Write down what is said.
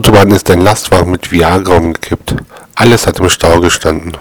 Autobahn ist ein Lastwagen mit Viagra umgekippt. Alles hat im Stau gestanden.